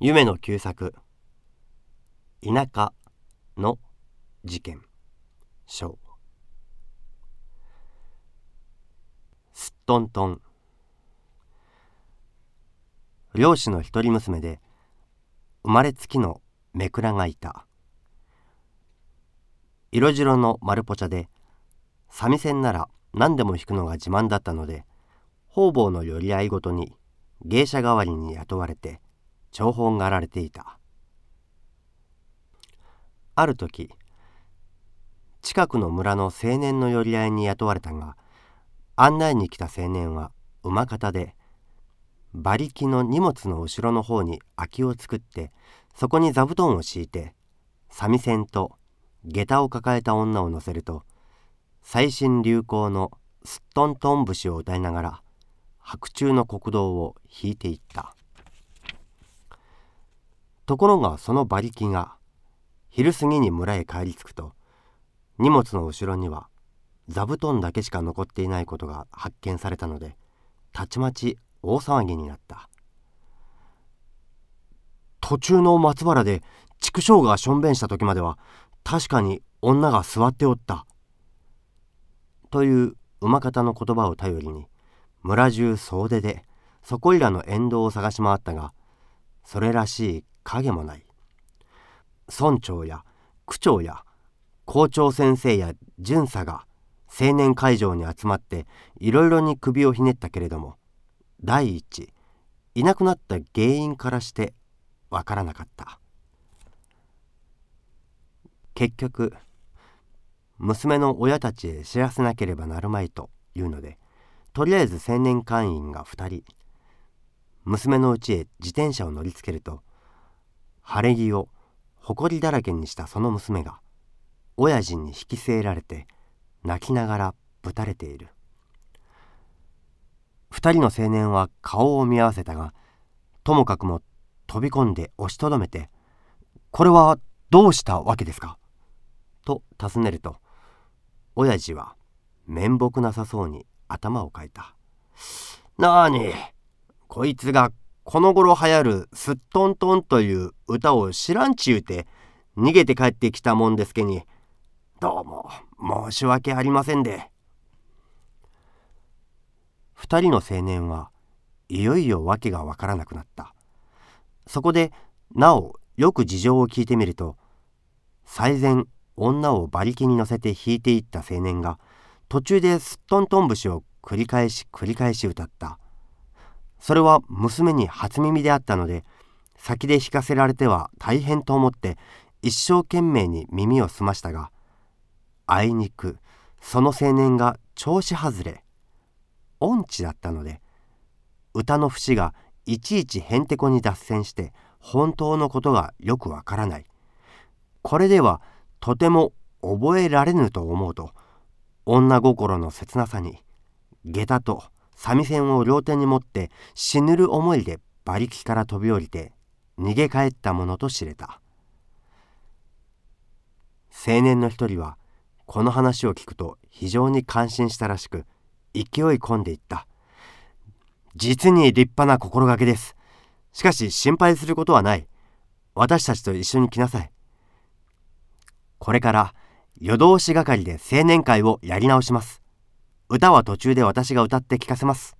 夢の旧作。田舎の事件。章すっとんとん。漁師の一人娘で生まれつきのめくらがいた。色白の丸ポチャで三味線なら何でも弾くのが自慢だったので方々の寄り合いごとに芸者代わりに雇われて重宝がられていた。ある時近くの村の青年の寄り合いに雇われたが案内に来た青年は馬方で馬力の荷物の後ろの方に空きを作ってそこに座布団を敷いて三味線と下駄を抱えた女を乗せると最新流行のすっとんとん節を歌いながら白昼の国道を引いていった。ところがその馬力が昼過ぎに村へ帰り着くと荷物の後ろには座布団だけしか残っていないことが発見されたのでたちまち大騒ぎになった。途中の松原で畜生がしょんべんした時までは確かに女が座っておった。という馬方の言葉を頼りに村中総出でそこいらの沿道を探し回ったがそれらしい影もない。村長や区長や校長先生や巡査が青年会場に集まっていろいろに首をひねったけれども第一いなくなった原因からしてわからなかった。結局娘の親たちへ知らせなければなるまいというのでとりあえず青年会員が2人娘の家へ自転車を乗りつけると晴れ着を埃だらけにしたその娘が親父に引き据えられて泣きながらぶたれている2人の青年は顔を見合わせたがともかくも飛び込んで押しとどめて「これはどうしたわけですか?」と尋ねると親父は面目なさそうに頭をかいた。なあにこいつがこの頃流行るすっとんとんという歌を知らんちゅうて逃げて帰ってきたもんですけにどうも申し訳ありませんで。二人の青年はいよいよ訳がわからなくなった。そこでなおよく事情を聞いてみると最前女を馬力に乗せて引いていった青年が途中ですっとんとん節を繰り返し繰り返し歌ったそれは娘に初耳であったので先で弾かせられては大変と思って一生懸命に耳を澄ましたがあいにくその青年が調子外れ音痴だったので歌の節がいちいちへんてこに脱線して本当のことがよくわからない。これではとても覚えられぬと思うと女心の切なさに下駄と三味線を両手に持って死ぬる思いで馬力から飛び降りて逃げ帰ったものと知れた。青年の一人はこの話を聞くと非常に感心したらしく勢い込んでいった。実に立派な心がけです。しかし心配することはない。私たちと一緒に来なさい。これから夜通し係で青年会をやり直します。歌は途中で私が歌って聞かせます。